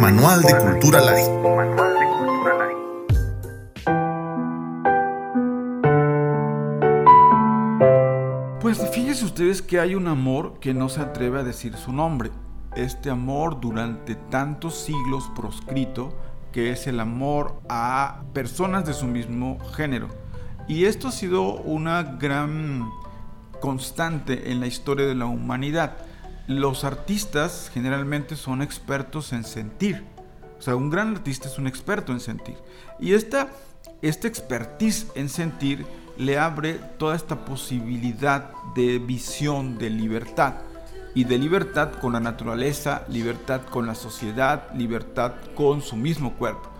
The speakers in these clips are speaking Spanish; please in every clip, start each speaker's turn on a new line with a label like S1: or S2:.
S1: Manual de Cultura Light.
S2: Pues fíjense ustedes que hay un amor que no se atreve a decir su nombre. Este amor durante tantos siglos proscrito, que es el amor a personas de su mismo género. Y esto ha sido una gran constante en la historia de la humanidad. Los artistas generalmente son expertos en sentir. O sea, un gran artista es un experto en sentir. Y esta, esta expertise en sentir le abre toda esta posibilidad de visión de libertad. Y de libertad con la naturaleza, libertad con la sociedad, libertad con su mismo cuerpo.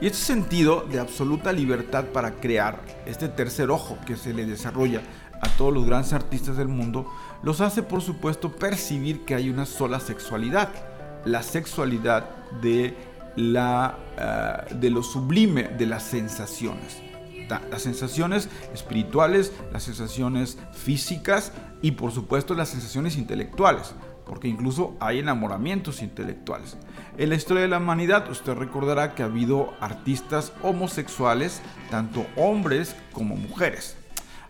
S2: Y este sentido de absoluta libertad para crear, este tercer ojo que se le desarrolla a todos los grandes artistas del mundo, los hace por supuesto percibir que hay una sola sexualidad, la sexualidad de, la, eh, de lo sublime de las sensaciones. Las sensaciones espirituales, las sensaciones físicas y por supuesto las sensaciones intelectuales porque incluso hay enamoramientos intelectuales. En la historia de la humanidad usted recordará que ha habido artistas homosexuales, tanto hombres como mujeres.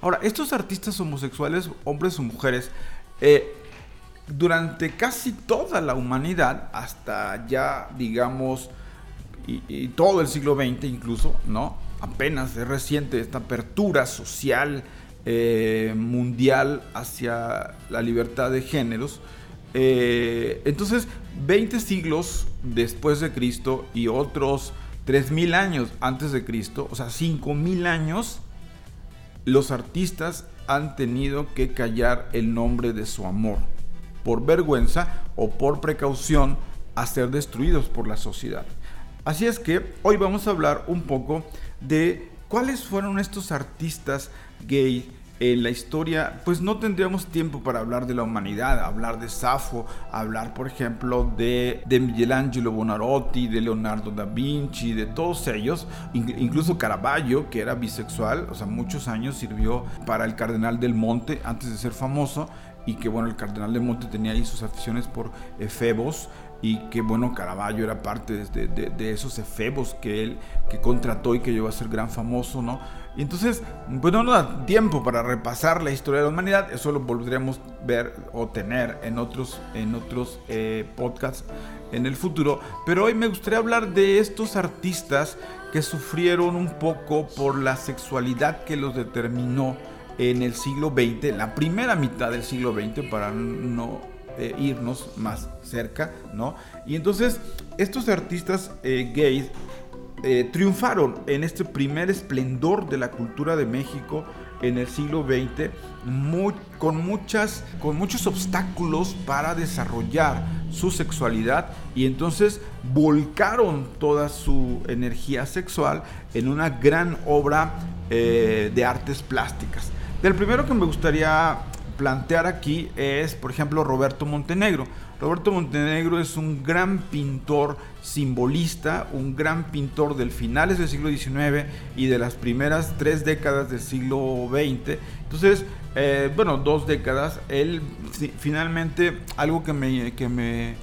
S2: Ahora, estos artistas homosexuales, hombres o mujeres, eh, durante casi toda la humanidad, hasta ya digamos, y, todo el siglo XX incluso, ¿no? Apenas es reciente esta apertura social eh, mundial hacia la libertad de géneros, eh, entonces, 20 siglos después de Cristo y otros 3.000 años antes de Cristo, o sea, 5.000 años, los artistas han tenido que callar el nombre de su amor, por vergüenza o por precaución a ser destruidos por la sociedad. Así es que hoy vamos a hablar un poco de cuáles fueron estos artistas gay en la historia, pues no tendríamos tiempo para hablar de la humanidad, hablar de Safo, hablar, por ejemplo, de, de Michelangelo Bonarotti, de Leonardo da Vinci, de todos ellos, incluso Caravaggio, que era bisexual, o sea, muchos años sirvió para el Cardenal del Monte antes de ser famoso, y que bueno, el Cardenal del Monte tenía ahí sus aficiones por efebos, y que bueno, Caravaggio era parte de, esos efebos que él que contrató y que llegó a ser gran famoso, ¿no? Y entonces, pues no da tiempo para repasar la historia de la humanidad, eso lo volveremos ver o tener en otros, en otros eh, podcasts en el futuro, pero hoy me gustaría hablar de estos artistas que sufrieron un poco por la sexualidad que los determinó en el siglo XX, la primera mitad del siglo XX, para no irnos más cerca, ¿no? Y entonces, estos artistas eh, gays eh, triunfaron en este primer esplendor de la cultura de México en el siglo XX con, muchas, con muchos obstáculos para desarrollar su sexualidad y entonces volcaron toda su energía sexual en una gran obra eh, de artes plásticas. Del primero que me gustaría plantear aquí es, por ejemplo, Roberto Montenegro. Roberto Montenegro es un gran pintor simbolista, un gran pintor del finales del siglo XIX y de las primeras tres décadas del siglo XX. Entonces, eh, bueno, dos décadas. Él finalmente, algo que me, que, me,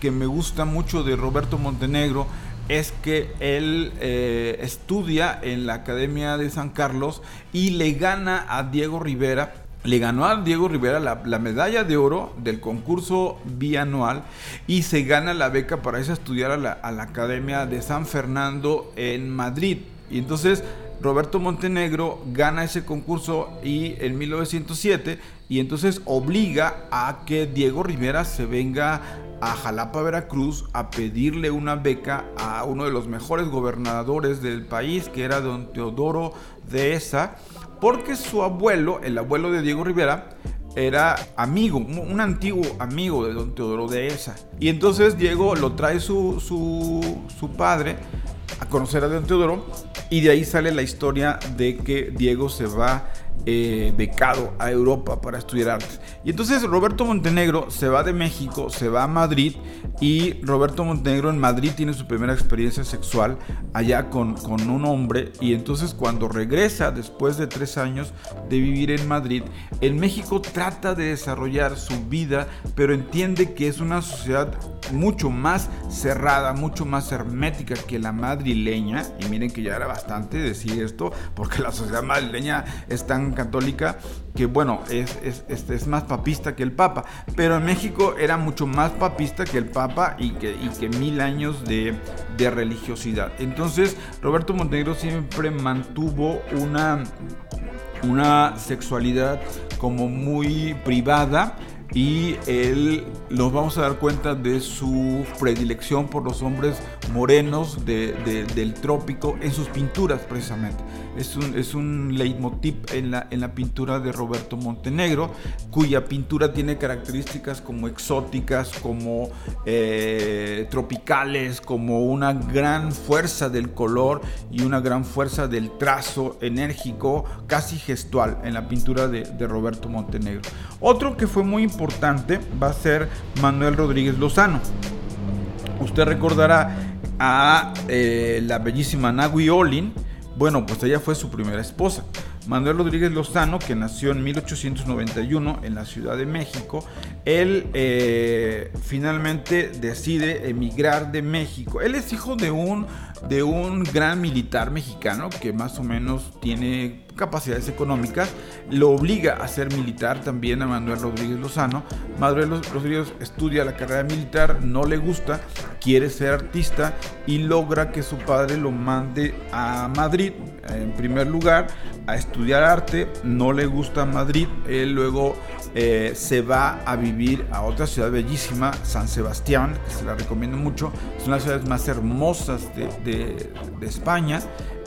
S2: que me gusta mucho de Roberto Montenegro es que él eh, estudia en la Academia de San Carlos y le gana a Diego Rivera le ganó a Diego Rivera la, medalla de oro del concurso bianual y se gana la beca para irse a estudiar a la, Academia de San Fernando en Madrid. Y entonces Roberto Montenegro gana ese concurso y en 1907 y entonces obliga a que Diego Rivera se venga a Jalapa, Veracruz, a pedirle una beca a uno de los mejores gobernadores del país, que era don Teodoro de Esa, porque su abuelo, el abuelo de Diego Rivera, era amigo, un antiguo amigo de don Teodoro de Esa. Y entonces Diego lo trae su, su, padre a conocer a don Teodoro y de ahí sale la historia de que Diego se va eh, becado a Europa para estudiar artes. Y entonces Roberto Montenegro se va de México, se va a Madrid y Roberto Montenegro en Madrid tiene su primera experiencia sexual allá con, con un hombre y entonces cuando regresa después de tres años de vivir en Madrid, en México trata de desarrollar su vida, pero entiende que es una sociedad mucho más cerrada, mucho más hermética que la madrileña. Y miren que ya era bastante decir esto, porque la sociedad madrileña es tan católica que bueno, es, es, más papista que el Papa. Pero en México era mucho más papista que el Papa y que, y que mil años de, de religiosidad. Entonces Roberto Montenegro siempre mantuvo una, una sexualidad como muy privada y él nos vamos a dar cuenta de su predilección por los hombres morenos del trópico en sus pinturas precisamente. Es un, es un leitmotiv en la, en la pintura de Roberto Montenegro, cuya pintura tiene características como exóticas, como eh, tropicales, como una gran fuerza del color y una gran fuerza del trazo enérgico, casi gestual en la pintura de, Roberto Montenegro. Otro que fue muy importante va a ser Manuel Rodríguez Lozano. Usted recordará a eh, la bellísima Nagui Olin. Bueno, pues ella fue su primera esposa. Manuel Rodríguez Lozano, que nació en 1891 en la Ciudad de México, él eh, finalmente decide emigrar de México. Él es hijo de un, de un gran militar mexicano que más o menos tiene capacidades económicas, lo obliga a ser militar también a Manuel Rodríguez Lozano. Manuel Rodríguez estudia la carrera militar, no le gusta, quiere ser artista y logra que su padre lo mande a Madrid, en primer lugar, a estudiar arte. No le gusta Madrid, él luego eh, se va a vivir a otra ciudad bellísima, San Sebastián, que se la recomiendo mucho. Es una de las ciudades más hermosas de, España.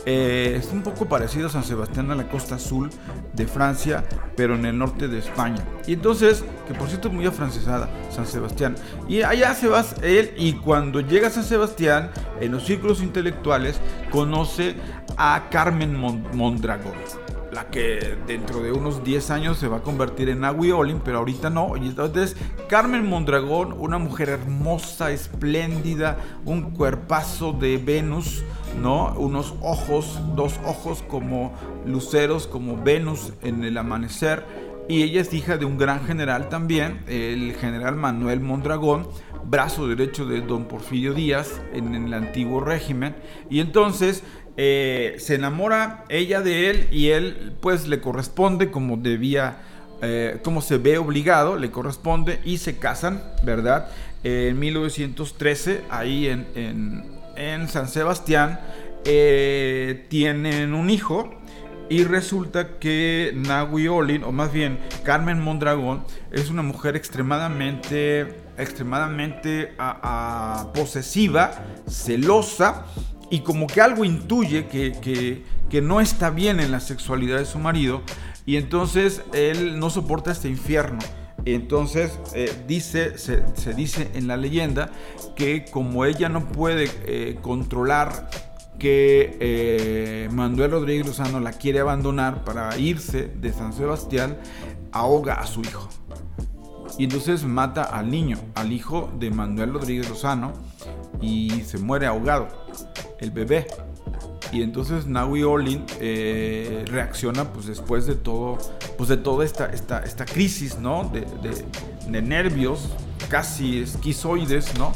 S2: Eh, es un poco parecido a San Sebastián a la costa azul de Francia, pero en el norte de España. Y entonces, que por cierto es muy afrancesada, San Sebastián. Y allá se va él y cuando llega a San Sebastián, en los círculos intelectuales, conoce a Carmen Mondragón la que dentro de unos 10 años se va a convertir en Agui Olin, pero ahorita no. Y entonces Carmen Mondragón, una mujer hermosa, espléndida, un cuerpazo de Venus, ¿no? Unos ojos, dos ojos como luceros, como Venus en el amanecer. Y ella es hija de un gran general también, el general Manuel Mondragón, brazo derecho de don Porfirio Díaz en, en el antiguo régimen. Y entonces eh, se enamora ella de él y él pues le corresponde como debía, eh, como se ve obligado, le corresponde y se casan, ¿verdad? en 1913, ahí en, en, San Sebastián, eh, tienen un hijo. Y resulta que Nahui Olin, o más bien Carmen Mondragón, es una mujer extremadamente, extremadamente posesiva, celosa, y como que algo intuye que, no está bien en la sexualidad de su marido y entonces él no soporta este infierno. Entonces eh, dice, se, dice en la leyenda que como ella no puede eh, controlar que eh, Manuel Rodríguez Lozano la quiere abandonar para irse de San Sebastián, ahoga a su hijo. Y entonces mata al niño, al hijo de Manuel Rodríguez Lozano, y se muere ahogado el bebé. Y entonces Naui Olin eh, reacciona pues después de todo, pues de toda esta, esta, esta crisis, ¿no? De, de, nervios, casi esquizoides, ¿no?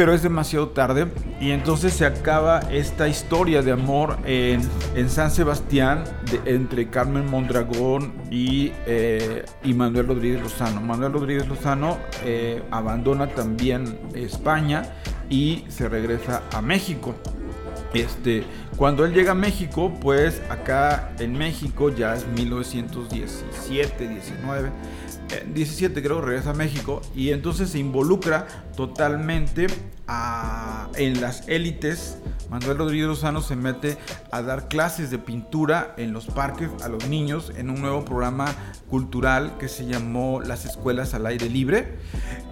S2: Pero es demasiado tarde y entonces se acaba esta historia de amor en, San Sebastián entre Carmen Mondragón y, eh, y, Manuel Rodríguez Lozano. Manuel Rodríguez Lozano eh, abandona también España y se regresa a México. Este, cuando él llega a México, pues acá en México ya es 1917, 19, 17 creo regresa a México y entonces se involucra totalmente en las élites. Manuel Rodríguez Lozano se mete a dar clases de pintura en los parques a los niños en un nuevo programa cultural que se llamó Las Escuelas al Aire Libre.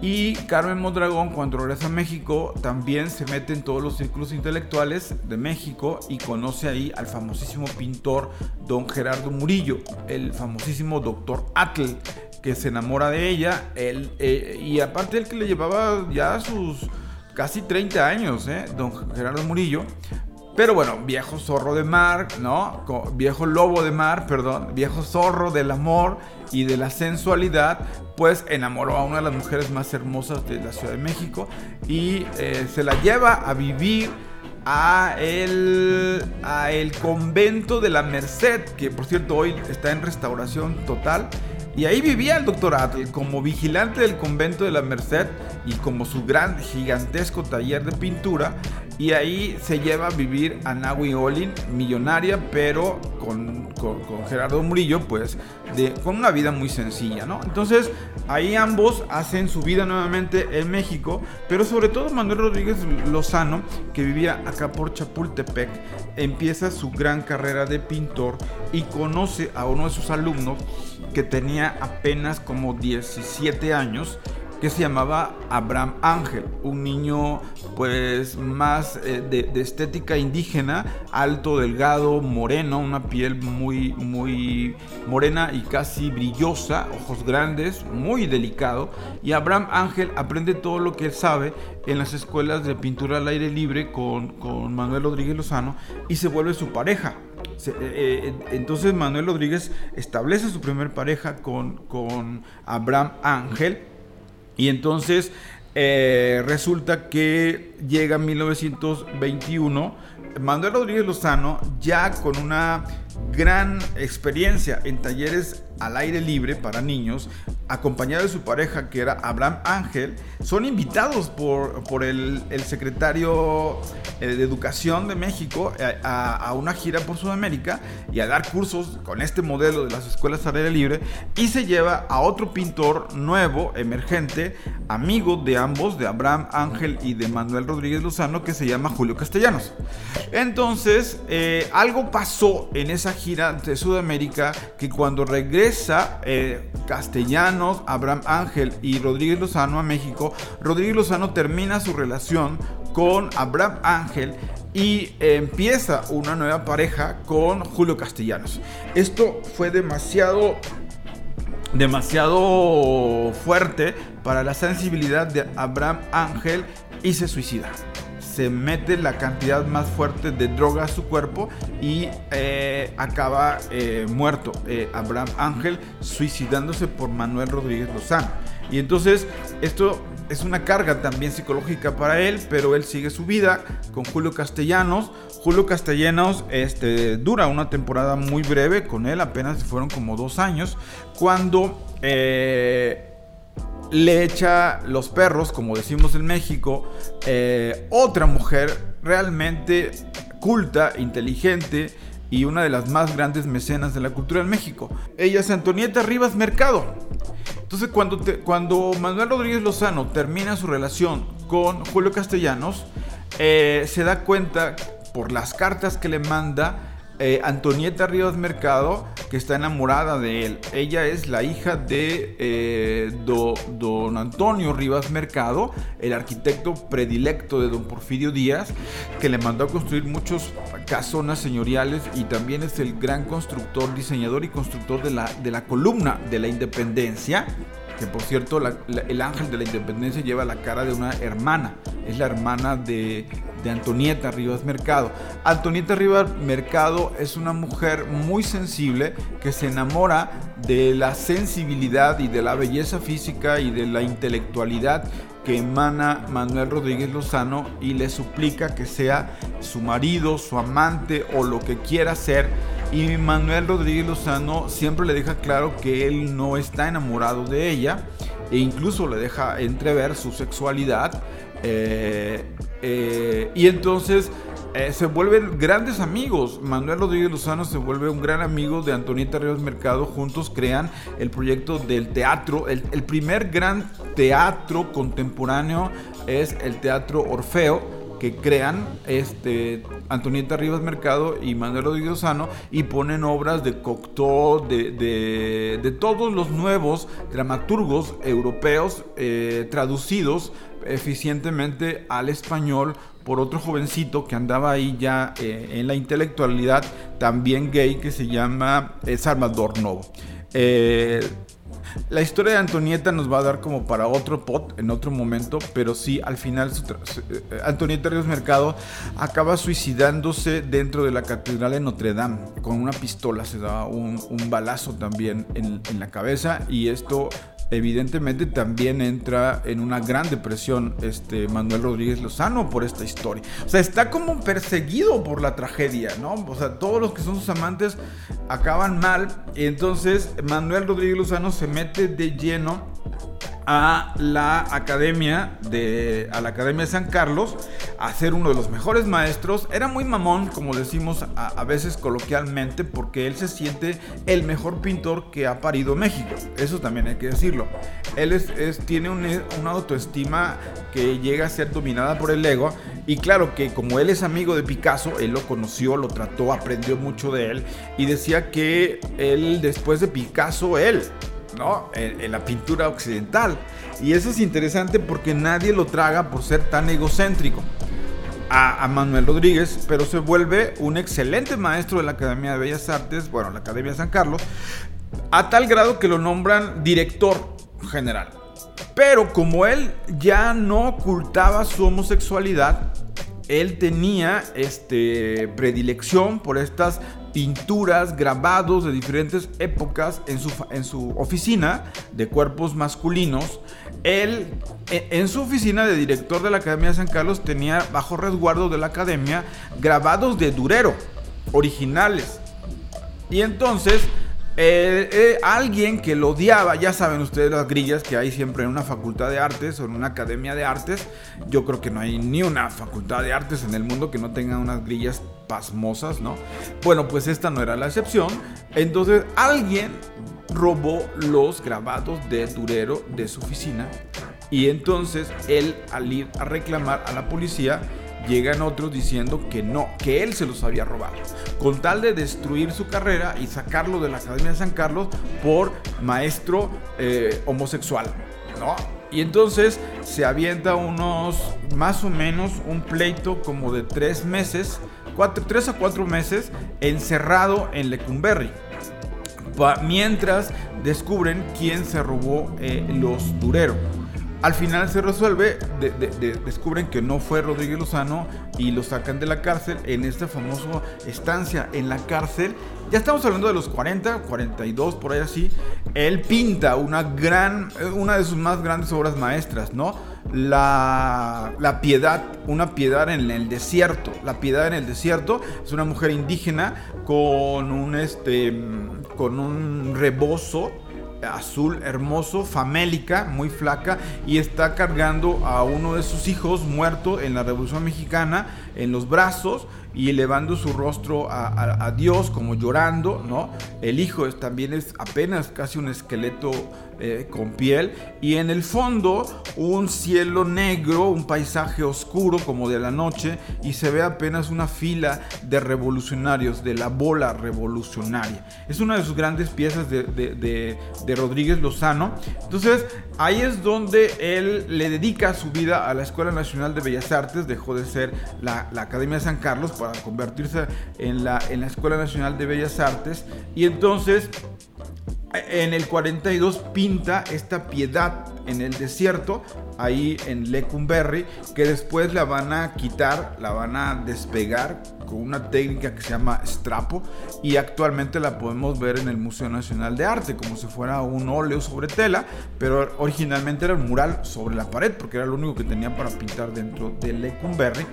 S2: Y Carmen Mondragón cuando regresa a México también se mete en todos los círculos intelectuales de México y conoce ahí al famosísimo pintor don Gerardo Murillo, el famosísimo doctor Atle que se enamora de ella, él, eh, y aparte el que le llevaba ya sus casi 30 años, ¿eh? don Gerardo Murillo. Pero bueno, viejo zorro de mar, ¿no? Viejo lobo de mar, perdón, viejo zorro del amor y de la sensualidad, pues enamoró a una de las mujeres más hermosas de la Ciudad de México y eh, se la lleva a vivir a el, a el convento de la Merced, que por cierto hoy está en restauración total. Y ahí vivía el doctor Atle como vigilante del convento de la Merced y como su gran gigantesco taller de pintura. Y ahí se lleva a vivir a Nahui Olin, millonaria, pero con, Gerardo Murillo, pues, de, con una vida muy sencilla, ¿no? Entonces, ahí ambos hacen su vida nuevamente en México, pero sobre todo Manuel Rodríguez Lozano, que vivía acá por Chapultepec, empieza su gran carrera de pintor y conoce a uno de sus alumnos que tenía apenas como 17 años que se llamaba Abraham Ángel, un niño pues más eh, de, estética indígena, alto, delgado, moreno, una piel muy muy morena y casi brillosa, ojos grandes, muy delicado. Y Abraham Ángel aprende todo lo que él sabe en las escuelas de pintura al aire libre con, con Manuel Rodríguez Lozano y se vuelve su pareja. Eh, eh, entonces Manuel Rodríguez establece su primer pareja con, con Abraham Ángel y entonces eh, resulta que llega 1921, Manuel Rodríguez Lozano ya con una gran experiencia en talleres al aire libre para niños, acompañado de su pareja que era Abraham Ángel, son invitados por, por el, secretario eh, de Educación de México eh, a, una gira por Sudamérica y a dar cursos con este modelo de las escuelas al aire libre y se lleva a otro pintor nuevo, emergente, amigo de ambos, de Abraham Ángel y de Manuel Rodríguez Lozano, que se llama Julio Castellanos. Entonces, eh, algo pasó en esa gira de Sudamérica que cuando regresa eh, Castellanos, Abraham Ángel y Rodríguez Lozano a México, Rodríguez Lozano termina su relación con Abraham Ángel y empieza una nueva pareja con Julio Castellanos. Esto fue demasiado demasiado fuerte para la sensibilidad de Abraham Ángel y se suicida se mete la cantidad más fuerte de droga a su cuerpo y eh, acaba eh, muerto. Eh, Abraham Ángel suicidándose por Manuel Rodríguez Lozano. Y entonces esto es una carga también psicológica para él, pero él sigue su vida con Julio Castellanos. Julio Castellanos este, dura una temporada muy breve con él, apenas fueron como dos años, cuando le echa los perros, como decimos en México, eh, otra mujer realmente culta, inteligente y una de las más grandes mecenas de la cultura en México. Ella es Antonieta Rivas Mercado. Entonces cuando, cuando Manuel Rodríguez Lozano termina su relación con Julio Castellanos, eh, se da cuenta por las cartas que le manda eh, Antonieta Rivas Mercado, que está enamorada de él. Ella es la hija de eh, don Antonio Rivas Mercado, el arquitecto predilecto de don Porfirio Díaz, que le mandó a construir muchos casonas señoriales y también es el gran constructor, diseñador y constructor de la, de la columna de la independencia que por cierto el ángel de la independencia lleva la cara de una hermana, es la hermana de, de Antonieta Rivas Mercado. Antonieta Rivas Mercado es una mujer muy sensible que se enamora de la sensibilidad y de la belleza física y de la intelectualidad que emana Manuel Rodríguez Lozano y le suplica que sea su marido, su amante o lo que quiera ser. Y Manuel Rodríguez Lozano siempre le deja claro que él no está enamorado de ella e incluso le deja entrever su sexualidad. Eh, eh, y entonces eh, se vuelven grandes amigos. Manuel Rodríguez Lozano se vuelve un gran amigo de Antonieta Ríos Mercado. Juntos crean el proyecto del teatro. El, primer gran teatro contemporáneo es el Teatro Orfeo que crean este, Antonieta Rivas Mercado y Manuel Rodríguez Lozano y ponen obras de Cocteau, de, de, todos los nuevos dramaturgos europeos eh, traducidos eficientemente al español por otro jovencito que andaba ahí ya eh, en la intelectualidad, también gay, que se llama eh, Salvador Novo. La historia de Antonieta nos va a dar como para otro pot en otro momento, pero sí, al final eh, Antonieta Ríos Mercado acaba suicidándose dentro de la catedral de Notre Dame con una pistola, se da un, balazo también en la cabeza y esto evidentemente también entra en una gran depresión este Manuel Rodríguez Lozano por esta historia. O sea, está como perseguido por la tragedia, ¿no? O sea, todos los que son sus amantes acaban mal. Y entonces Manuel Rodríguez Lozano se mete de lleno a la academia de a la academia de San Carlos a ser uno de los mejores maestros. Era muy mamón como decimos a, veces coloquialmente porque él se siente el mejor pintor que ha parido México. Eso también hay que decirlo. Él es, tiene una autoestima que llega a ser dominada por el ego. Y claro que como él es amigo de Picasso él lo conoció lo trató aprendió mucho de él. Y decía que él después de Picasso él ¿no? En, la pintura occidental. Y eso es interesante porque nadie lo traga por ser tan egocéntrico. A, Manuel Rodríguez, pero se vuelve un excelente maestro de la Academia de Bellas Artes, bueno, la Academia de San Carlos, a tal grado que lo nombran director general. Pero como él ya no ocultaba su homosexualidad, él tenía este, predilección por estas pinturas, grabados de diferentes épocas en su, en su oficina de cuerpos masculinos. Él, e, en su oficina de director de la Academia de San Carlos, tenía bajo resguardo de la Academia grabados de Durero, originales. Y entonces eh, eh, alguien que lo odiaba, ya saben ustedes las grillas que hay siempre en una facultad de artes o en una academia de artes. Yo creo que no hay ni una facultad de artes en el mundo que no tenga unas grillas pasmosas, ¿no? Bueno, pues esta no era la excepción. Entonces alguien robó los grabados de Durero de su oficina y entonces él al ir a reclamar a la policía llegan otros diciendo que no, que él se los había robado, con tal de destruir su carrera y sacarlo de la Academia de San Carlos por maestro eh, homosexual, ¿no? Y entonces se avienta unos, más o menos, un pleito como de tres meses, tres a cuatro meses, encerrado en Lecumberri. Mientras descubren quién se robó eh, los Durero. Al final se resuelve, descubren que no fue Rodríguez Lozano y lo sacan de la cárcel en esta famosa estancia en la cárcel. Ya estamos hablando de los 40, 42, por ahí así. Él pinta una gran, una de sus más grandes obras maestras, ¿no? La, la piedad, una piedad en el desierto. La piedad en el desierto es una mujer indígena con un, este, con un rebozo azul hermoso, famélica, muy flaca, y está cargando a uno de sus hijos muerto en la Revolución Mexicana en los brazos y elevando su rostro a, Dios como llorando, ¿no? El hijo también es apenas casi un esqueleto eh, con piel y en el fondo un cielo negro, un paisaje oscuro como de la noche y se ve apenas una fila de revolucionarios, de la bola revolucionaria. Es una de sus grandes piezas de, de Rodríguez Lozano. Entonces ahí es donde él le dedica su vida a la Escuela Nacional de Bellas Artes, dejó de ser la, la Academia de San Carlos para convertirse en la, en la Escuela Nacional de Bellas Artes y entonces en el 42 pinta esta piedad en el desierto, ahí en Lecumberri, que después la van a quitar, la van a despegar con una técnica que se llama strapo y actualmente la podemos ver en el Museo Nacional de Arte como si fuera un óleo sobre tela, pero originalmente era un mural sobre la pared porque era lo único que tenía para pintar dentro de Lecumberri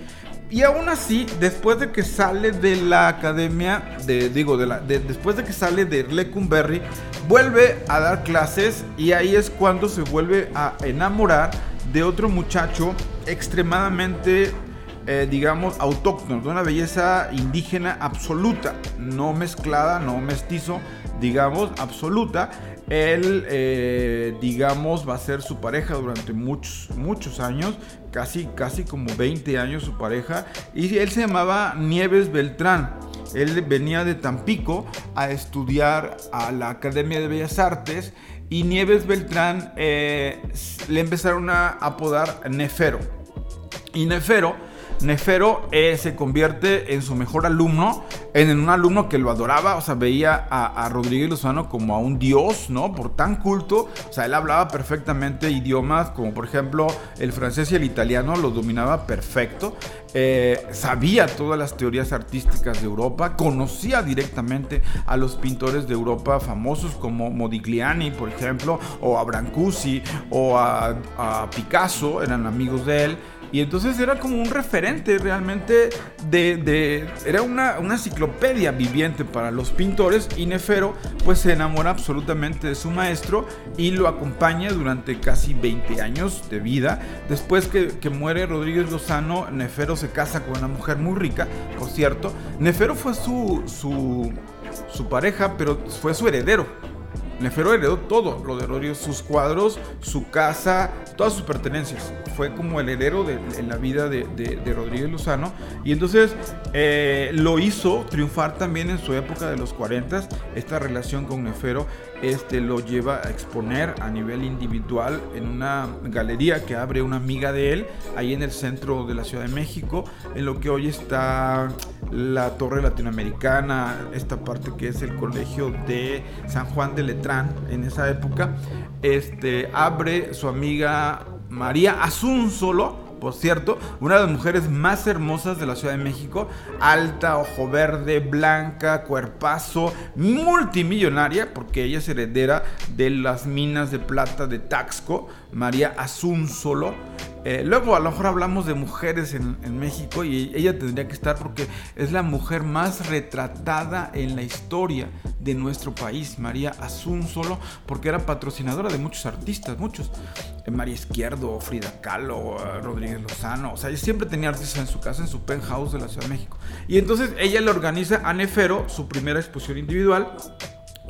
S2: y aún así, después de que sale de la academia, de, digo, de la, después de que sale de Lecumberri, vuelve a dar clases y ahí es cuando se vuelve a enamorar de otro muchacho extremadamente eh, digamos, autóctono, de una belleza indígena absoluta, no mezclada, no mestizo, digamos, absoluta. Él, eh, digamos, va a ser su pareja durante muchos, muchos años, casi, casi como 20 años su pareja, y él se llamaba Nieves Beltrán. Él venía de Tampico a estudiar a la Academia de Bellas Artes y Nieves Beltrán eh, le empezaron a apodar Nefero. Y Nefero Nefero se convierte en su mejor alumno, en un alumno que lo adoraba, o sea, veía a, Rodríguez Lozano como a un dios, ¿no? Por tan culto, o sea, él hablaba perfectamente idiomas como por ejemplo el francés y el italiano, lo dominaba perfecto, eh, sabía todas las teorías artísticas de Europa, conocía directamente a los pintores de Europa famosos como Modigliani, por ejemplo, o a Brancusi, o a Picasso, eran amigos de él. Y entonces era como un referente realmente de... era una, una, enciclopedia viviente para los pintores y Nefero pues se enamora absolutamente de su maestro y lo acompaña durante casi 20 años de vida. Después que, que muere Rodríguez Lozano, Nefero se casa con una mujer muy rica, por cierto. Nefero fue su, su, su pareja, pero fue su heredero. Nefero heredó todo lo de Rodríguez, sus cuadros, su casa, todas sus pertenencias. Fue como el heredero de, la vida de, Rodríguez Lozano. Y entonces eh, lo hizo triunfar también en su época de los 40. Esta relación con Nefero este, lo lleva a exponer a nivel individual en una galería que abre una amiga de él, ahí en el centro de la Ciudad de México, en lo que hoy está la Torre Latinoamericana, esta parte que es el colegio de San Juan de Letrán en esa época, este, abre su amiga María Solo por cierto, una de las mujeres más hermosas de la Ciudad de México, alta, ojo verde, blanca, cuerpazo, multimillonaria, porque ella es heredera de las minas de plata de Taxco, María Solo eh, luego a lo mejor hablamos de mujeres en, México y ella tendría que estar porque es la mujer más retratada en la historia de nuestro país, María Solo, porque era patrocinadora de muchos artistas, muchos. Eh, María Izquierdo, Frida Kahlo, eh, Rodríguez Lozano, o sea, ella siempre tenía artistas en su casa, en su penthouse de la Ciudad de México. Y entonces ella le organiza a Nefero su primera exposición individual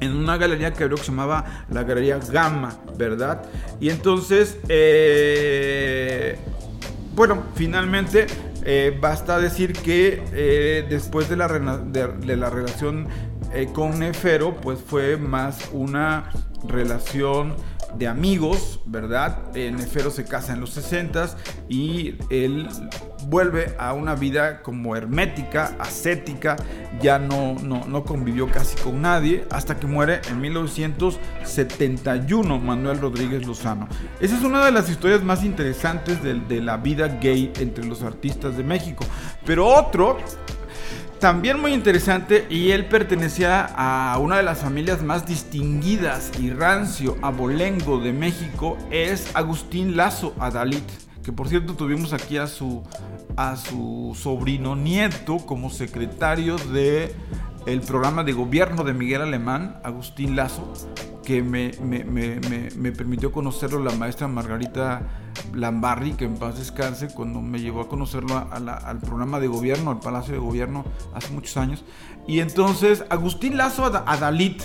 S2: en una galería que creo que se llamaba la Galería Gamma, ¿verdad? Y entonces, eh, bueno, finalmente eh, basta decir que eh, después de la, de la relación con Nefero, pues fue más una relación de amigos, ¿verdad? Nefero se casa en los 60 y él vuelve a una vida como hermética, ascética, ya no, no, convivió casi con nadie, hasta que muere en 1971 Manuel Rodríguez Lozano. Esa es una de las historias más interesantes de la vida gay entre los artistas de México. Pero otro también muy interesante y él pertenecía a una de las familias más distinguidas y rancio abolengo de México es Agustín Lazo Adalit, que por cierto tuvimos aquí a su a su sobrino nieto como secretario de el programa de gobierno de Miguel Alemán, Agustín Lazo, que me, me, permitió conocerlo la maestra Margarita Lambarri, que en paz descanse, cuando me llevó a conocerlo al programa de gobierno, al Palacio de Gobierno, hace muchos años. Y entonces, Agustín Lazo Adalit,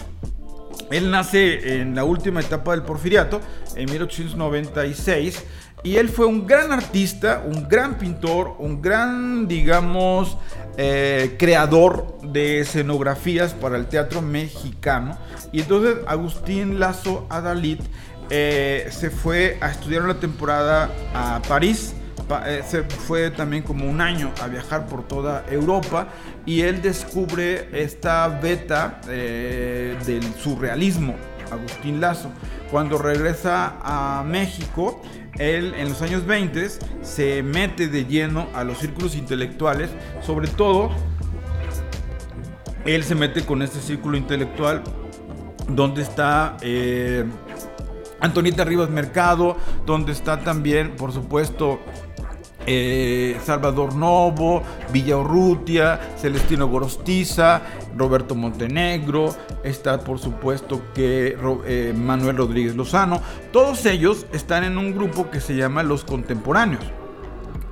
S2: él nace en la última etapa del porfiriato, en 1896, y él fue un gran artista, un gran pintor, un gran, digamos, eh, creador de escenografías para el teatro mexicano. Y entonces Agustín Lazo Adalit eh, se fue a estudiar una temporada a París. Eh, se fue también como un año a viajar por toda Europa y él descubre esta beta del surrealismo, Agustín Lazo. Cuando regresa a México, él en los años 20 se mete de lleno a los círculos intelectuales, sobre todo él se mete con este círculo intelectual donde está eh, Antonieta Rivas Mercado, donde está también, por supuesto, eh, Salvador Novo, Villa Urrutia, Celestino Gorostiza, Roberto Montenegro, está por supuesto que eh, Manuel Rodríguez Lozano, todos ellos están en un grupo que se llama Los Contemporáneos.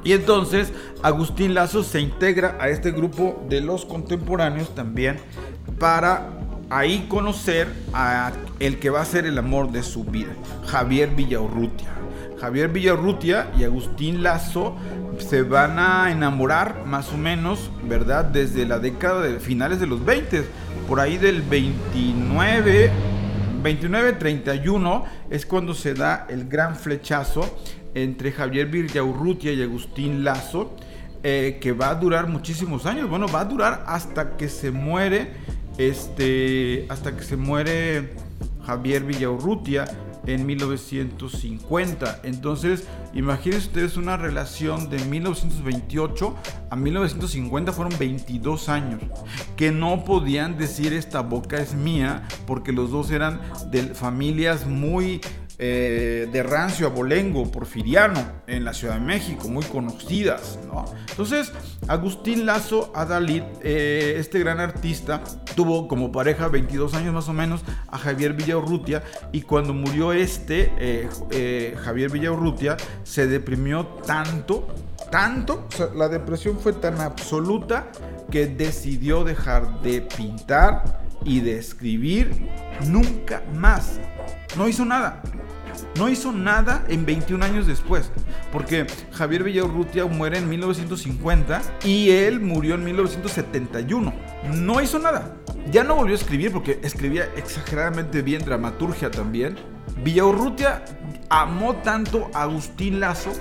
S2: Y entonces Agustín Lazo se integra a este grupo de los contemporáneos también para ahí conocer a el que va a ser el amor de su vida, Javier Villaurrutia. Javier Villaurrutia y Agustín Lazo se van a enamorar más o menos, ¿verdad? Desde la década de finales de los 20, por ahí del 29, 29-31 es cuando se da el gran flechazo entre Javier Villaurrutia y Agustín Lazo, eh, que va a durar muchísimos años. Bueno, va a durar hasta que se muere, este, hasta que se muere Javier Villaurrutia en 1950. Entonces, imagínense ustedes una relación de 1928 a 1950 fueron 22 años que no podían decir esta boca es mía porque los dos eran de familias muy eh, de rancio abolengo porfiriano en la Ciudad de México, muy conocidas. Entonces, Agustín Lazo Adalid, eh, este gran artista, tuvo como pareja 22 años más o menos a Javier Villaurrutia y cuando murió este, eh, Javier Villaurrutia, se deprimió tanto, tanto, la depresión fue tan absoluta que decidió dejar de pintar y de escribir nunca más. No hizo nada. No hizo nada en 21 años después, porque Javier Villaurrutia muere en 1950 y él murió en 1971. No hizo nada. Ya no volvió a escribir porque escribía exageradamente bien dramaturgia también. Villaurrutia amó tanto a Agustín Lazo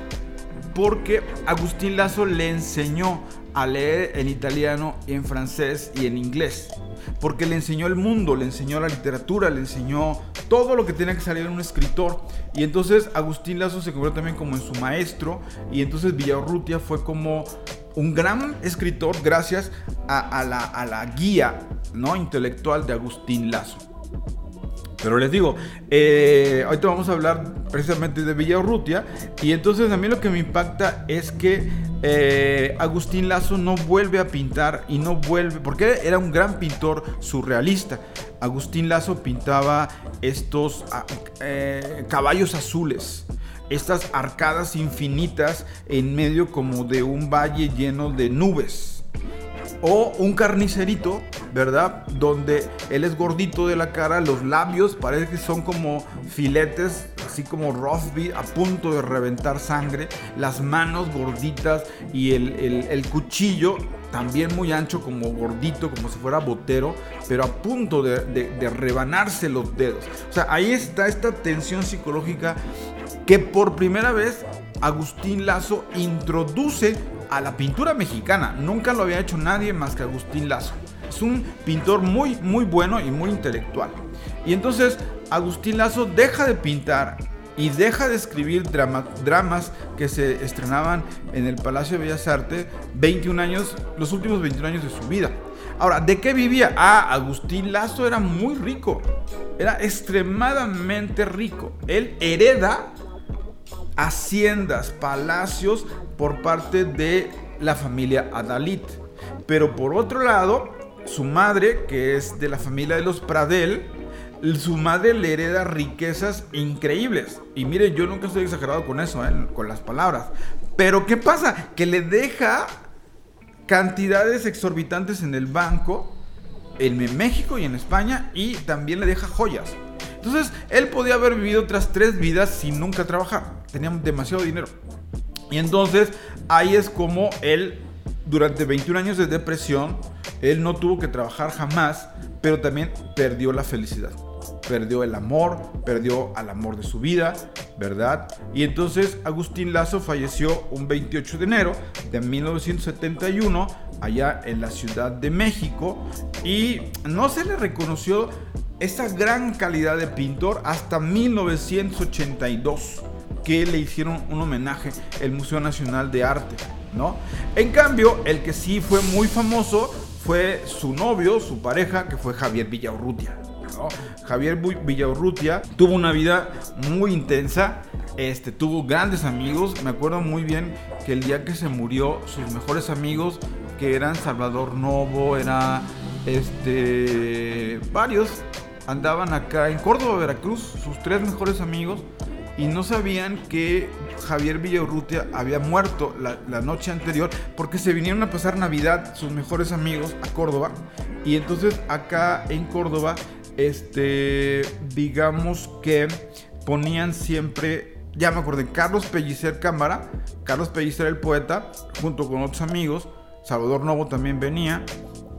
S2: porque Agustín Lazo le enseñó a leer en italiano, en francés y en inglés porque le enseñó el mundo, le enseñó la literatura, le enseñó todo lo que tenía que salir en un escritor. Y entonces Agustín Lazo se convirtió también como en su maestro y entonces Villarrutia fue como un gran escritor gracias a, la, a la, guía ¿no? intelectual de Agustín Lazo. Pero les digo, eh, ahorita vamos a hablar precisamente de Villarrutia y entonces a mí lo que me impacta es que eh, Agustín Lazo no vuelve a pintar y no vuelve, porque era un gran pintor surrealista. Agustín Lazo pintaba estos ah, eh, caballos azules, estas arcadas infinitas en medio como de un valle lleno de nubes o un carnicerito, ¿verdad? Donde él es gordito de la cara, los labios parece que son como filetes, así como Rosby a punto de reventar sangre, las manos gorditas y el, cuchillo también muy ancho, como gordito, como si fuera botero, pero a punto de, de, rebanarse los dedos. O sea, ahí está esta tensión psicológica que por primera vez Agustín Lazo introduce a la pintura mexicana. Nunca lo había hecho nadie más que Agustín Lazo. Es un pintor muy, muy bueno y muy intelectual. Y entonces Agustín Lazo deja de pintar y deja de escribir dramas que se estrenaban en el Palacio de Bellas Artes 21 años, los últimos 21 años de su vida. Ahora, ¿de qué vivía? Ah, Agustín Lazo era muy rico. Era extremadamente rico. Él hereda haciendas, palacios por parte de la familia Adalid. Pero por otro lado, su madre, que es de la familia de los Pradel, su madre le hereda riquezas increíbles. Y miren, yo nunca estoy exagerado con eso, ¿eh? con las palabras. Pero ¿qué pasa? Que le deja cantidades exorbitantes en el banco, en México y en España, y también le deja joyas. Entonces, él podía haber vivido otras tres vidas sin nunca trabajar. Tenía demasiado dinero. Y entonces ahí es como él, durante 21 años de depresión, él no tuvo que trabajar jamás, pero también perdió la felicidad. Perdió el amor, perdió al amor de su vida, ¿verdad? Y entonces Agustín Lazo falleció un 28 de enero de 1971 allá en la Ciudad de México y no se le reconoció esa gran calidad de pintor hasta 1982 que le hicieron un homenaje el Museo Nacional de Arte, ¿no? En cambio, el que sí fue muy famoso fue su novio, su pareja, que fue Javier Villaurrutia. Javier Villaurrutia tuvo una vida muy intensa, este, tuvo grandes amigos. Me acuerdo muy bien que el día que se murió, sus mejores amigos, que eran Salvador Novo, era este, varios, andaban acá en Córdoba, Veracruz, sus tres mejores amigos y no sabían que Javier Villaurrutia había muerto la, noche anterior porque se vinieron a pasar Navidad sus mejores amigos a Córdoba. Y entonces acá en Córdoba este digamos que ponían siempre ya me acordé, Carlos Pellicer Cámara, Carlos Pellicer el poeta, junto con otros amigos, Salvador Novo también venía,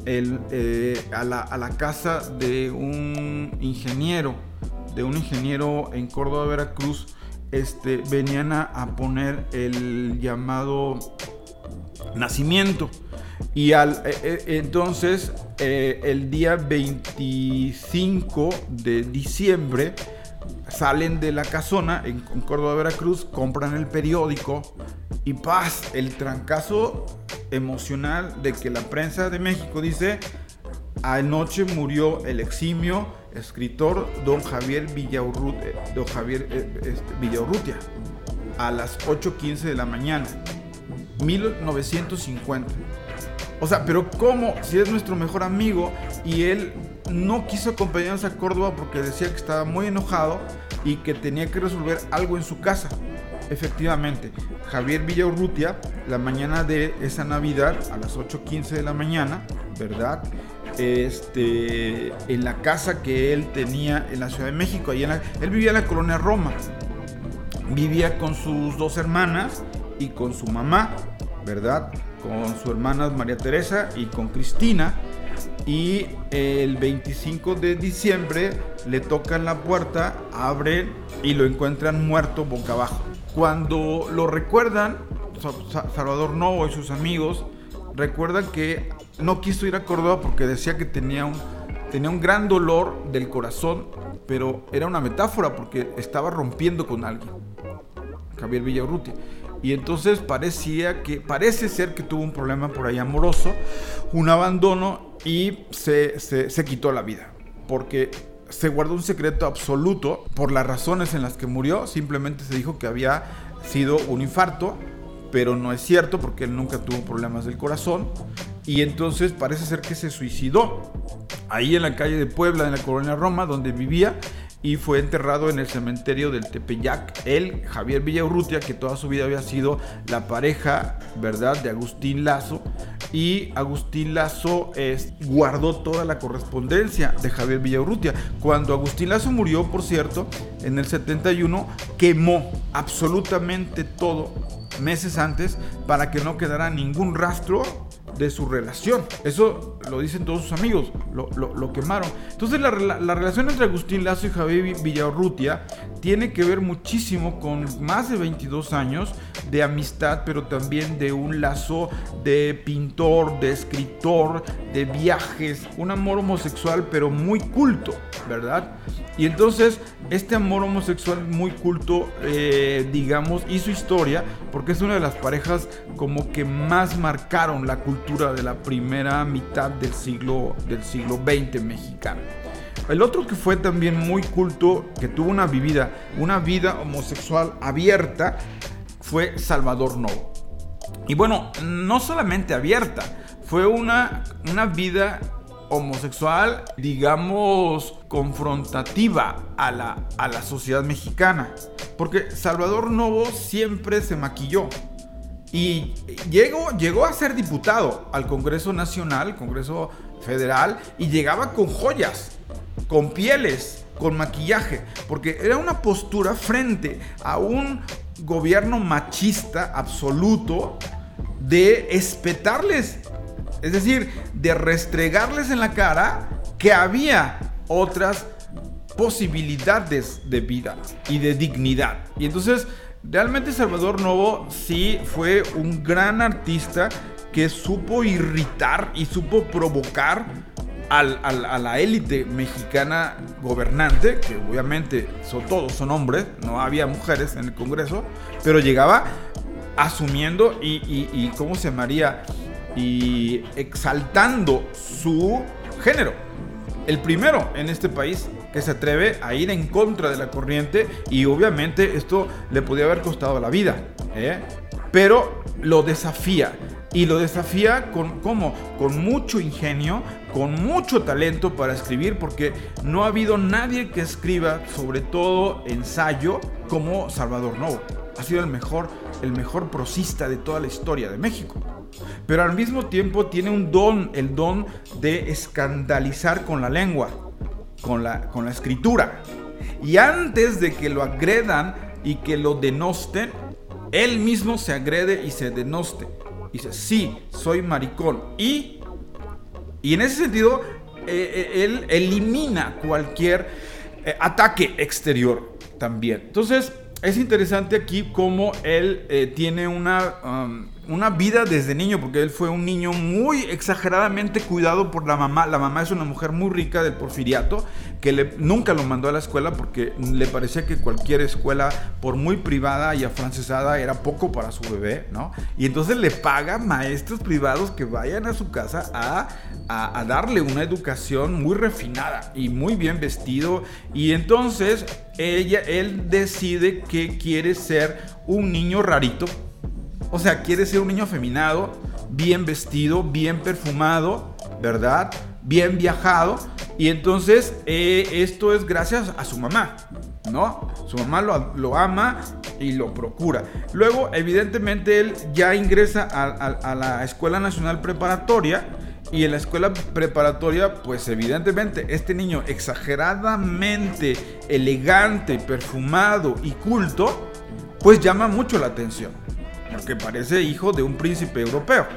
S2: eh, a, la, casa de un ingeniero, de un ingeniero en Córdoba, Veracruz, este, venían a, poner el llamado nacimiento. Y al, eh, eh, entonces, el día 25 de diciembre, salen de la casona en, Córdoba, Veracruz, compran el periódico y paz, el trancazo emocional de que la prensa de México dice, anoche murió el eximio escritor don Javier Villaurrutia, eh, don Javier eh, este, Villaurrutia a las 8.15 de la mañana, 1950. O sea, pero ¿cómo? Si es nuestro mejor amigo y él no quiso acompañarnos a Córdoba porque decía que estaba muy enojado y que tenía que resolver algo en su casa. Efectivamente, Javier Villaurrutia, la mañana de esa Navidad, a las 8.15 de la mañana, ¿verdad? Este, en la casa que él tenía en la Ciudad de México, en él vivía en la colonia Roma. Vivía con sus dos hermanas y con su mamá, ¿verdad? Con su hermana María Teresa y con Cristina y el 25 de diciembre le tocan la puerta, abren y lo encuentran muerto boca abajo. Cuando lo recuerdan, Salvador Novo y sus amigos recuerdan que no quiso ir a Córdoba porque decía que tenía un, tenía un gran dolor del corazón, pero era una metáfora porque estaba rompiendo con alguien. Javier Villarruti. Y entonces parecía que, parece ser que tuvo un problema por ahí amoroso, un abandono y se, se, quitó la vida. Porque se guardó un secreto absoluto por las razones en las que murió. Simplemente se dijo que había sido un infarto, pero no es cierto porque él nunca tuvo problemas del corazón. Y entonces parece ser que se suicidó ahí en la calle de Puebla, en la colonia Roma, donde vivía y fue enterrado en el cementerio del Tepeyac. Él, Javier Villaurrutia, que toda su vida había sido la pareja, ¿verdad?, de Agustín Lazo. Y Agustín Lazo guardó toda la correspondencia de Javier Villaurrutia. Cuando Agustín Lazo murió, por cierto, en el 71, quemó absolutamente todo meses antes para que no quedara ningún rastro de su relación. Eso lo dicen todos sus amigos, lo, quemaron. Entonces la, relación entre Agustín Lazo y Javier Villarrutia tiene que ver muchísimo con más de 22 años de amistad, pero también de un lazo de pintor, de escritor, de viajes, un amor homosexual, pero muy culto, ¿verdad? Y entonces este amor homosexual muy culto, eh, digamos, hizo historia porque es una de las parejas como que más marcaron la cultura de la primera mitad del siglo, del siglo XX mexicano. El otro que fue también muy culto, que tuvo una vivida, una vida homosexual abierta, fue Salvador Novo. Y bueno, no solamente abierta, fue una, una vida homosexual, digamos, confrontativa a la, a la sociedad mexicana. Porque Salvador Novo siempre se maquilló. Y llegó, llegó a ser diputado al Congreso Nacional, Congreso Federal, y llegaba con joyas, con pieles, con maquillaje, porque era una postura frente a un gobierno machista absoluto de espetarles es decir, de restregarles en la cara que había otras posibilidades de vida y de dignidad. Y entonces, realmente Salvador Novo sí fue un gran artista que supo irritar y supo provocar a la élite mexicana gobernante, que obviamente son, todos son hombres, no había mujeres en el Congreso, pero llegaba asumiendo y, ¿cómo se llamaría? Y exaltando su género. El primero en este país que se atreve a ir en contra de la corriente y obviamente esto le podía haber costado la vida, ¿eh? pero lo desafía. y lo desafía con, con mucho ingenio, con mucho talento para escribir, porque no ha habido nadie que escriba, sobre todo ensayo, como Salvador Novo. Ha sido el mejor, el mejor prosista de toda la historia de México. Pero al mismo tiempo tiene un don, el don de escandalizar con la lengua, con la, con la escritura. Y antes de que lo agredan y que lo denosten, él mismo se agrede y se denoste. Dice, sí, soy maricón. Y, y en ese sentido, eh, eh, él elimina cualquier eh, ataque exterior también. Entonces, es interesante aquí cómo él tiene una... Um, una vida desde niño, porque él fue un niño muy exageradamente cuidado por la mamá. La mamá es una mujer muy rica del porfiriato, que nunca lo mandó a la escuela porque le parecía que cualquier escuela, por muy privada y afrancesada, era poco para su bebé, ¿no? Y entonces le paga maestros privados que vayan a su casa a, a, a darle una educación muy refinada y muy bien vestido. Y entonces ella, él decide que quiere ser un niño rarito o sea, quiere ser un niño afeminado, bien vestido, bien perfumado, ¿verdad? Bien viajado. Y entonces eh, esto es gracias a su mamá, ¿no? Su mamá lo, ama y lo procura. Luego, evidentemente, él ya ingresa a, la Escuela Nacional Preparatoria. Y en la escuela preparatoria, pues evidentemente este niño exageradamente elegante, perfumado y culto, pues llama mucho la atención porque parece hijo de un príncipe europeo.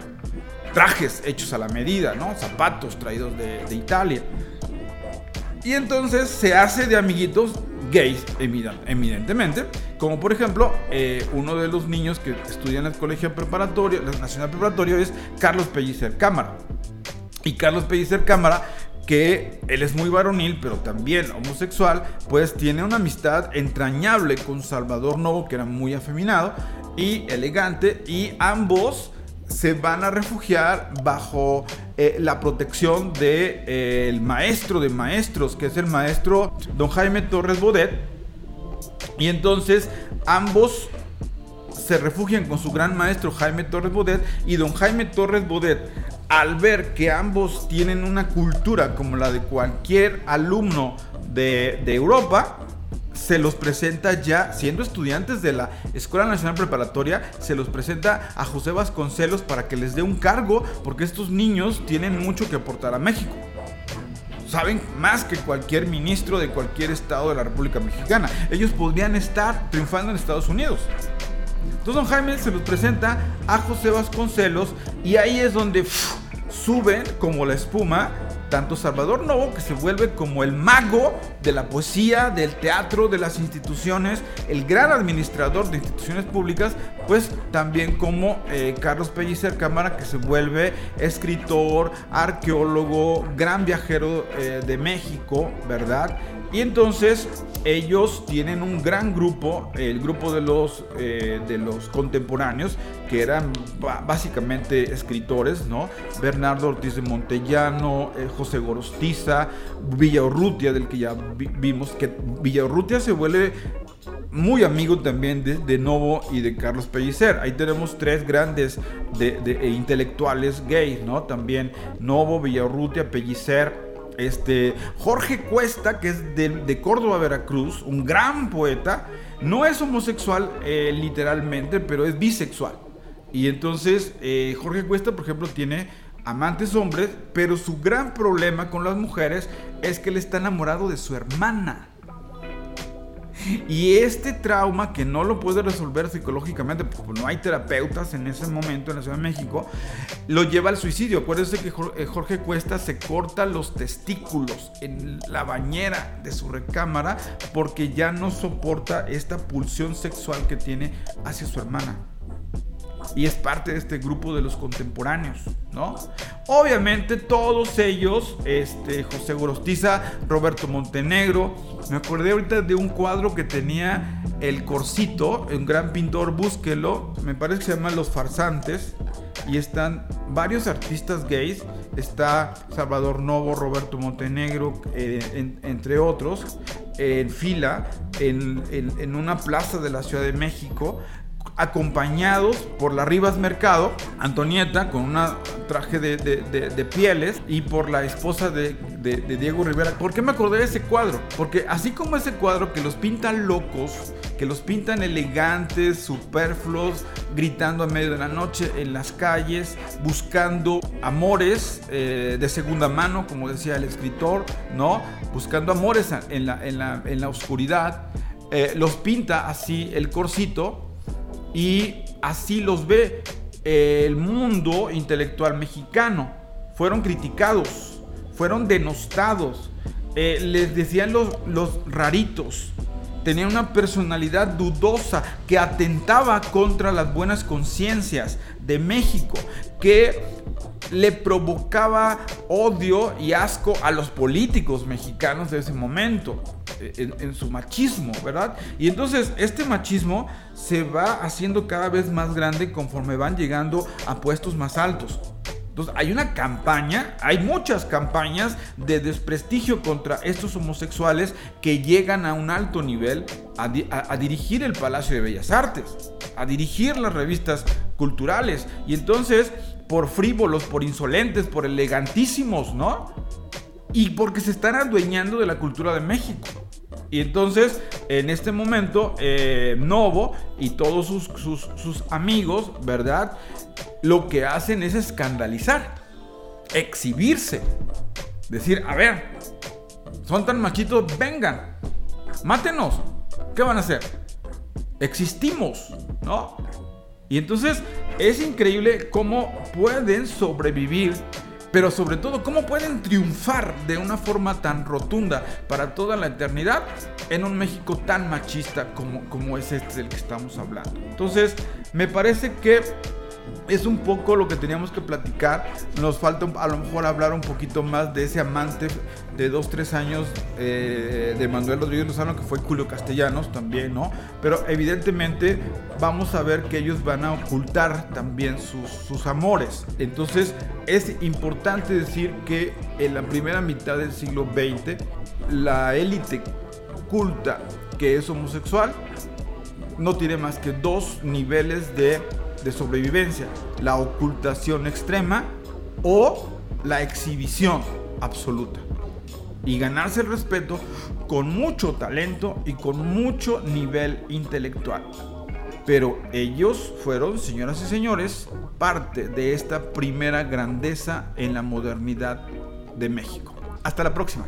S2: Trajes hechos a la medida, ¿no? Zapatos traídos de, Italia. Y entonces se hace de amiguitos gays, evidentemente, como por ejemplo eh, uno de los niños que estudia en el colegio preparatorio, la nacional preparatorio, es Carlos Pellicer Cámara. Y Carlos Pellicer Cámara que él es muy varonil, pero también homosexual, pues tiene una amistad entrañable con Salvador Novo, que era muy afeminado y elegante, y ambos se van a refugiar bajo eh, la protección del de, eh, maestro de maestros, que es el maestro don Jaime Torres Bodet. Y entonces ambos se refugian con su gran maestro Jaime Torres Bodet y don Jaime Torres Bodet al ver que ambos tienen una cultura como la de cualquier alumno de, Europa, se los presenta ya, siendo estudiantes de la Escuela Nacional Preparatoria, se los presenta a José Vasconcelos para que les dé un cargo, porque estos niños tienen mucho que aportar a México. Saben más que cualquier ministro de cualquier estado de la República Mexicana. Ellos podrían estar triunfando en Estados Unidos. Entonces don Jaime se los presenta a José Vasconcelos y ahí es donde suben como la espuma tanto Salvador Novo, que se vuelve como el mago de la poesía, del teatro, de las instituciones, el gran administrador de instituciones públicas, pues también como eh, Carlos Pellicer Cámara, que se vuelve escritor, arqueólogo, gran viajero eh, de México, ¿verdad? Y entonces ellos tienen un gran grupo, el grupo de los, eh, de los contemporáneos, que eran básicamente escritores, ¿no? Bernardo Ortiz de Montellano, José Gorostiza, Villaurrutia, del que ya vimos, que Villaurrutia se vuelve muy amigo también de, de, Novo y de Carlos Pellicer. Ahí tenemos tres grandes de, de, intelectuales gays, ¿no? También Novo, Villaurrutia, Pellicer este, Jorge Cuesta, que es de, Córdoba, Veracruz, un gran poeta, no es homosexual eh, literalmente, pero es bisexual. Y entonces eh, Jorge Cuesta, por ejemplo, tiene amantes hombres, pero su gran problema con las mujeres es que él está enamorado de su hermana. Y este trauma que no lo puede resolver psicológicamente, porque no hay terapeutas en ese momento en la Ciudad de México, lo lleva al suicidio. Acuérdense que eh, Jorge Cuesta se corta los testículos en la bañera de su recámara porque ya no soporta esta pulsión sexual que tiene hacia su hermana y es parte de este grupo de los contemporáneos, ¿no? Obviamente todos ellos, este, José Gorostiza, Roberto Montenegro, me acordé ahorita de un cuadro que tenía el Corsito, un gran pintor, búsquelo, me parece que se llama Los Farsantes, y están varios artistas gays, está Salvador Novo, Roberto Montenegro, eh, entre otros, en fila, en, en una plaza de la Ciudad de México, acompañados por la Rivas Mercado, Antonieta con un traje de, pieles y por la esposa de, Diego Rivera. ¿Por qué me acordé de ese cuadro? Porque así como ese cuadro que los pintan locos, que los pintan elegantes, superfluos, gritando a medio de la noche en las calles, buscando amores eh, de segunda mano, como decía el escritor, ¿no? Buscando amores en la, en la, oscuridad. Eh, los pinta así el corcito y así los ve eh, el mundo intelectual mexicano. Fueron criticados, fueron denostados, eh, les decían los, los raritos. Tenían una personalidad dudosa que atentaba contra las buenas conciencias de México, que le provocaba odio y asco a los políticos mexicanos de ese momento en, su machismo, ¿verdad? Y entonces este machismo se va haciendo cada vez más grande conforme van llegando a puestos más altos. Entonces hay una campaña, hay muchas campañas de desprestigio contra estos homosexuales que llegan a un alto nivel a, a, dirigir el Palacio de Bellas Artes, a dirigir las revistas culturales. Y entonces, por frívolos, por insolentes, por elegantísimos, ¿no? Y porque se están adueñando de la cultura de México. Y entonces, en este momento, eh, Novo y todos sus, amigos, ¿verdad? Lo que hacen es escandalizar, exhibirse. Decir, a ver, son tan machitos, vengan, mátenos. ¿Qué van a hacer? Existimos, ¿no? Y entonces es increíble cómo pueden sobrevivir pero sobre todo cómo pueden triunfar de una forma tan rotunda para toda la eternidad en un México tan machista como, como es este del que estamos hablando. Entonces, me parece que es un poco lo que teníamos que platicar. Nos falta a lo mejor hablar un poquito más de ese amante de 2, 3 años eh, de Manuel Rodríguez Lozano, que fue Julio Castellanos también, ¿no? Pero evidentemente vamos a ver que ellos van a ocultar también sus, sus amores. Entonces es importante decir que en la primera mitad del siglo XX, la élite culta que es homosexual no tiene más que dos niveles de de sobrevivencia, la ocultación extrema o la exhibición absoluta. Y ganarse el respeto con mucho talento y con mucho nivel intelectual. Pero ellos fueron, señoras y señores, parte de esta primera grandeza en la modernidad de México. Hasta la próxima.